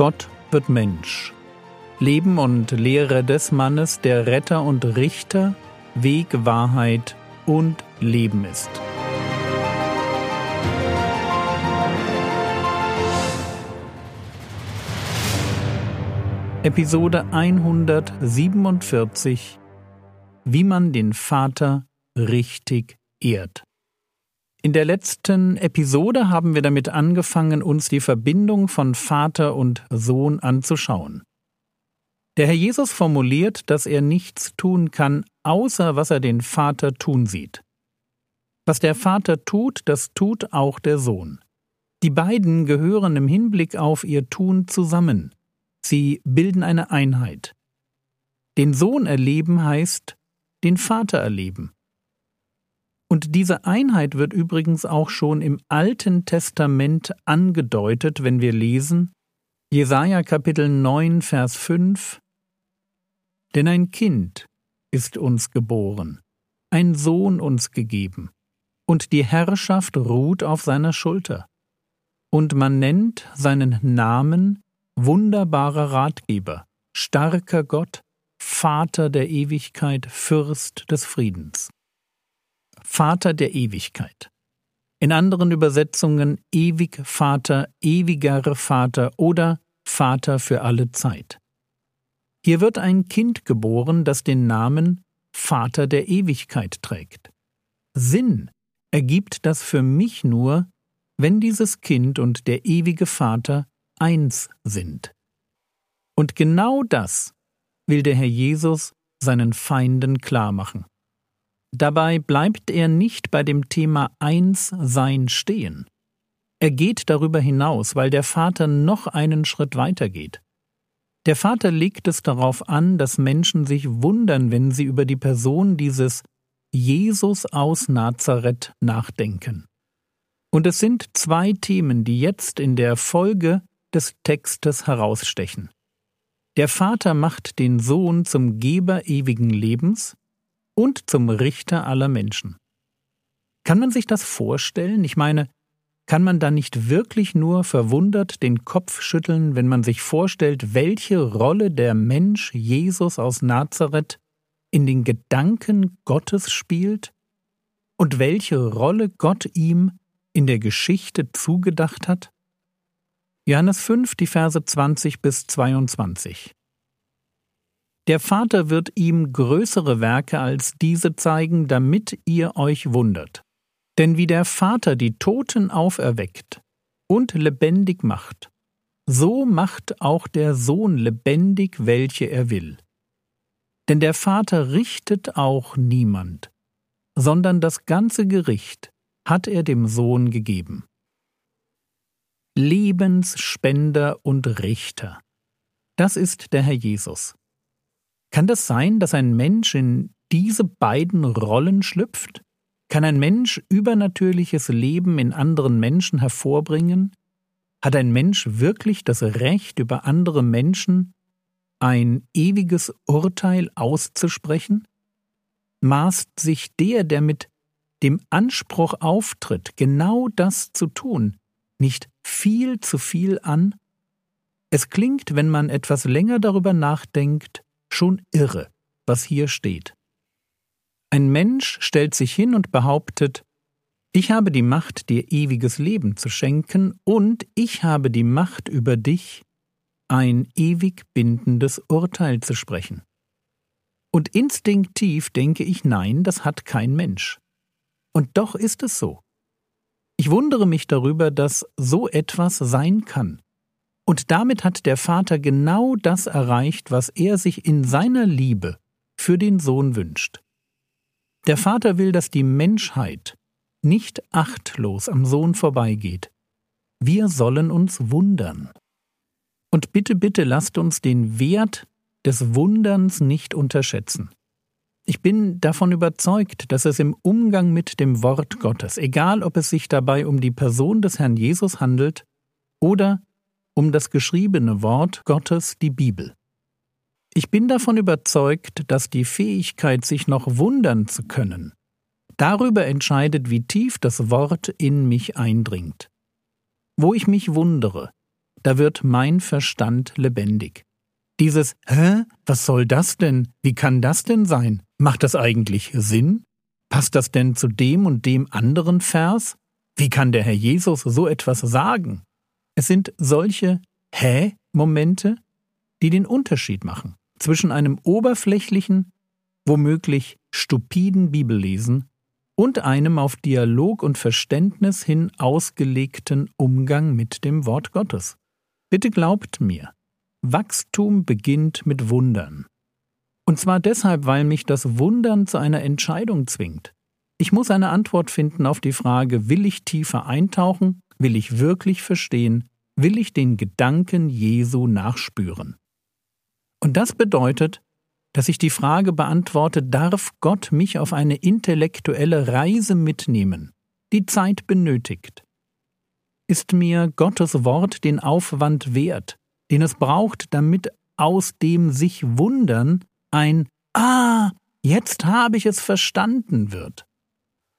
Gott wird Mensch. Leben und Lehre des Mannes, der Retter und Richter, Weg, Wahrheit und Leben ist. Episode 147 Wie man den Vater richtig ehrt. In der letzten Episode haben wir damit angefangen, uns die Verbindung von Vater und Sohn anzuschauen. Der Herr Jesus formuliert, dass er nichts tun kann, außer was er den Vater tun sieht. Was der Vater tut, das tut auch der Sohn. Die beiden gehören im Hinblick auf ihr Tun zusammen. Sie bilden eine Einheit. Den Sohn erleben heißt den Vater erleben. Und diese Einheit wird übrigens auch schon im Alten Testament angedeutet, wenn wir lesen Jesaja Kapitel 9, Vers 5 Denn ein Kind ist uns geboren, ein Sohn uns gegeben, und die Herrschaft ruht auf seiner Schulter. Und man nennt seinen Namen wunderbarer Ratgeber, starker Gott, Vater der Ewigkeit, Fürst des Friedens. Vater der Ewigkeit. In anderen Übersetzungen ewig Vater, ewiger Vater oder Vater für alle Zeit. Hier wird ein Kind geboren, das den Namen Vater der Ewigkeit trägt. Sinn ergibt das für mich nur, wenn dieses Kind und der ewige Vater eins sind. Und genau das will der Herr Jesus seinen Feinden klarmachen. Dabei bleibt er nicht bei dem Thema Einssein stehen. Er geht darüber hinaus, weil der Vater noch einen Schritt weiter geht. Der Vater legt es darauf an, dass Menschen sich wundern, wenn sie über die Person dieses Jesus aus Nazareth nachdenken. Und es sind zwei Themen, die jetzt in der Folge des Textes herausstechen. Der Vater macht den Sohn zum Geber ewigen Lebens und zum Richter aller Menschen. Kann man sich das vorstellen? Ich meine, kann man da nicht wirklich nur verwundert den Kopf schütteln, wenn man sich vorstellt, welche Rolle der Mensch Jesus aus Nazareth in den Gedanken Gottes spielt und welche Rolle Gott ihm in der Geschichte zugedacht hat? Johannes 5, die Verse 20 bis 22. Der Vater wird ihm größere Werke als diese zeigen, damit ihr euch wundert. Denn wie der Vater die Toten auferweckt und lebendig macht, so macht auch der Sohn lebendig, welche er will. Denn der Vater richtet auch niemand, sondern das ganze Gericht hat er dem Sohn gegeben. Lebensspender und Richter. Das ist der Herr Jesus. Kann das sein, dass ein Mensch in diese beiden Rollen schlüpft? Kann ein Mensch übernatürliches Leben in anderen Menschen hervorbringen? Hat ein Mensch wirklich das Recht, über andere Menschen ein ewiges Urteil auszusprechen? Maßt sich der, der mit dem Anspruch auftritt, genau das zu tun, nicht viel zu viel an? Es klingt, wenn man etwas länger darüber nachdenkt, schon irre, was hier steht. Ein Mensch stellt sich hin und behauptet, ich habe die Macht, dir ewiges Leben zu schenken, und ich habe die Macht über dich, ein ewig bindendes Urteil zu sprechen. Und instinktiv denke ich, nein, das hat kein Mensch. Und doch ist es so. Ich wundere mich darüber, dass so etwas sein kann. Und damit hat der Vater genau das erreicht, was er sich in seiner Liebe für den Sohn wünscht. Der Vater will, dass die Menschheit nicht achtlos am Sohn vorbeigeht. Wir sollen uns wundern. Und bitte, bitte lasst uns den Wert des Wunderns nicht unterschätzen. Ich bin davon überzeugt, dass es im Umgang mit dem Wort Gottes, egal ob es sich dabei um die Person des Herrn Jesus handelt oder um das geschriebene Wort Gottes, die Bibel. Ich bin davon überzeugt, dass die Fähigkeit, sich noch wundern zu können, darüber entscheidet, wie tief das Wort in mich eindringt. Wo ich mich wundere, da wird mein Verstand lebendig. Dieses Hä? Was soll das denn? Wie kann das denn sein? Macht das eigentlich Sinn? Passt das denn zu dem und dem anderen Vers? Wie kann der Herr Jesus so etwas sagen? Es sind solche Hä-Momente, die den Unterschied machen zwischen einem oberflächlichen, womöglich stupiden Bibellesen und einem auf Dialog und Verständnis hin ausgelegten Umgang mit dem Wort Gottes. Bitte glaubt mir, Wachstum beginnt mit Wundern. Und zwar deshalb, weil mich das Wundern zu einer Entscheidung zwingt. Ich muss eine Antwort finden auf die Frage, will ich tiefer eintauchen, will ich wirklich verstehen, will ich den Gedanken Jesu nachspüren. Und das bedeutet, dass ich die Frage beantworte, darf Gott mich auf eine intellektuelle Reise mitnehmen, die Zeit benötigt? Ist mir Gottes Wort den Aufwand wert, den es braucht, damit aus dem sich wundern ein Ah, jetzt habe ich es verstanden wird?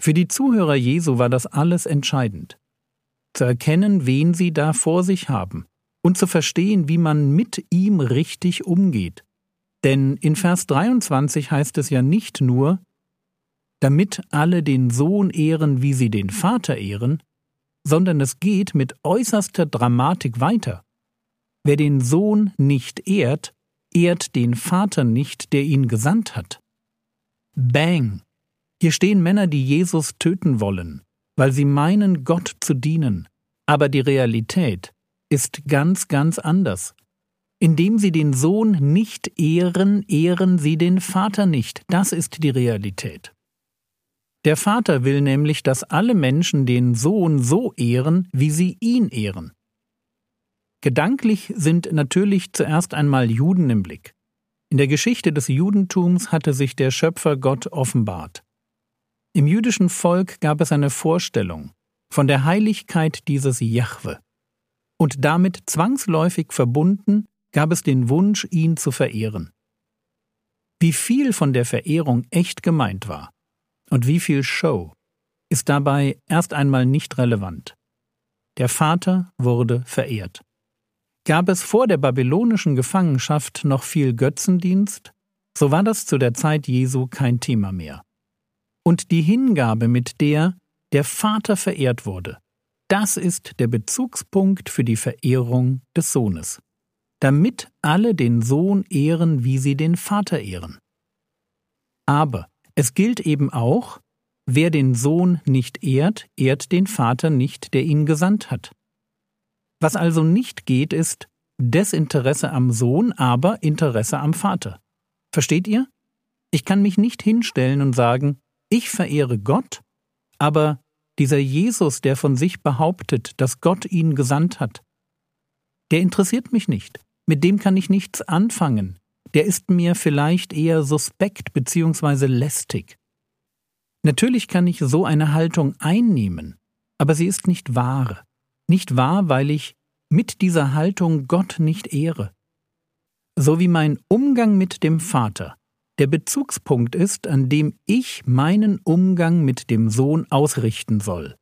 Für die Zuhörer Jesu war das alles entscheidend. Zu erkennen, wen sie da vor sich haben und zu verstehen, wie man mit ihm richtig umgeht. Denn in Vers 23 heißt es ja nicht nur, damit alle den Sohn ehren, wie sie den Vater ehren, sondern es geht mit äußerster Dramatik weiter. Wer den Sohn nicht ehrt, ehrt den Vater nicht, der ihn gesandt hat. Bang! Hier stehen Männer, die Jesus töten wollen, weil sie meinen, Gott zu dienen. Aber die Realität ist ganz, ganz anders. Indem sie den Sohn nicht ehren, ehren sie den Vater nicht. Das ist die Realität. Der Vater will nämlich, dass alle Menschen den Sohn so ehren, wie sie ihn ehren. Gedanklich sind natürlich zuerst einmal Juden im Blick. In der Geschichte des Judentums hatte sich der Schöpfer Gott offenbart. Im jüdischen Volk gab es eine Vorstellung von der Heiligkeit dieses Jahwe. Und damit zwangsläufig verbunden gab es den Wunsch, ihn zu verehren. Wie viel von der Verehrung echt gemeint war und wie viel Show, ist dabei erst einmal nicht relevant. Der Vater wurde verehrt. Gab es vor der babylonischen Gefangenschaft noch viel Götzendienst, so war das zu der Zeit Jesu kein Thema mehr. Und die Hingabe, mit der der Vater verehrt wurde, das ist der Bezugspunkt für die Verehrung des Sohnes damit alle den Sohn ehren, wie sie den Vater ehren. Aber es gilt eben auch, wer den Sohn nicht ehrt, ehrt den Vater nicht, der ihn gesandt hat. Was also nicht geht, ist Desinteresse am Sohn, aber Interesse am Vater. Versteht ihr? Ich kann mich nicht hinstellen und sagen, ich verehre Gott, aber dieser Jesus, der von sich behauptet, dass Gott ihn gesandt hat, der interessiert mich nicht mit dem kann ich nichts anfangen. Der ist mir vielleicht eher suspekt bzw. lästig. Natürlich kann ich so eine Haltung einnehmen, aber sie ist nicht wahr. Nicht wahr, weil ich mit dieser Haltung Gott nicht ehre. So wie mein Umgang mit dem Vater der Bezugspunkt ist, an dem ich meinen Umgang mit dem Sohn ausrichten soll,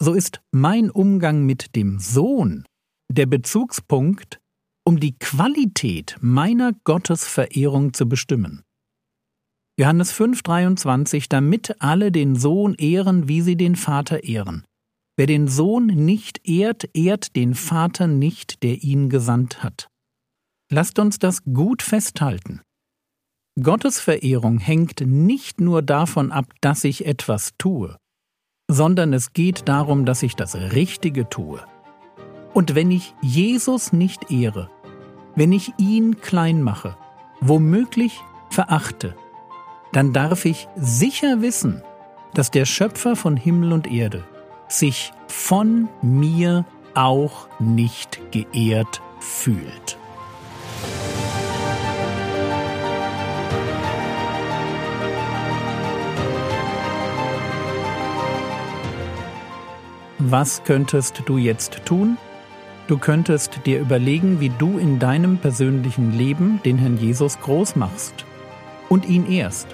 so ist mein Umgang mit dem Sohn der Bezugspunkt, um die Qualität meiner Gottesverehrung zu bestimmen. Johannes 5,23 Damit alle den Sohn ehren, wie sie den Vater ehren. Wer den Sohn nicht ehrt, ehrt den Vater nicht, der ihn gesandt hat. Lasst uns das gut festhalten. Gottesverehrung hängt nicht nur davon ab, dass ich etwas tue, sondern es geht darum, dass ich das Richtige tue. Und wenn ich Jesus nicht ehre, wenn ich ihn klein mache, womöglich verachte, dann darf ich sicher wissen, dass der Schöpfer von Himmel und Erde sich von mir auch nicht geehrt fühlt. Was könntest du jetzt tun? Du könntest dir überlegen, wie du in deinem persönlichen Leben den Herrn Jesus groß machst und ihn ehrst.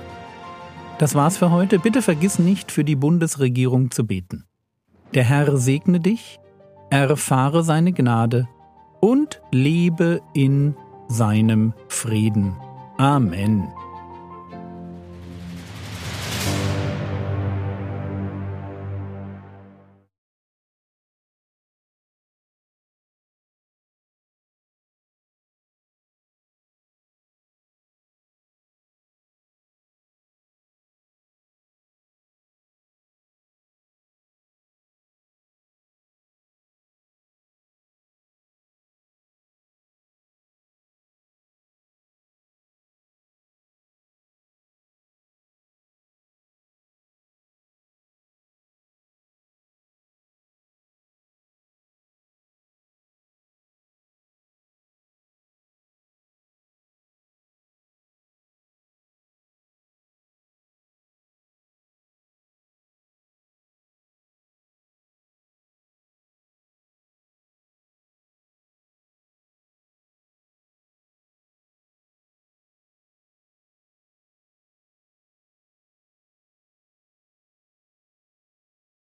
Das war's für heute. Bitte vergiss nicht, für die Bundesregierung zu beten. Der Herr segne dich, erfahre seine Gnade und lebe in seinem Frieden. Amen.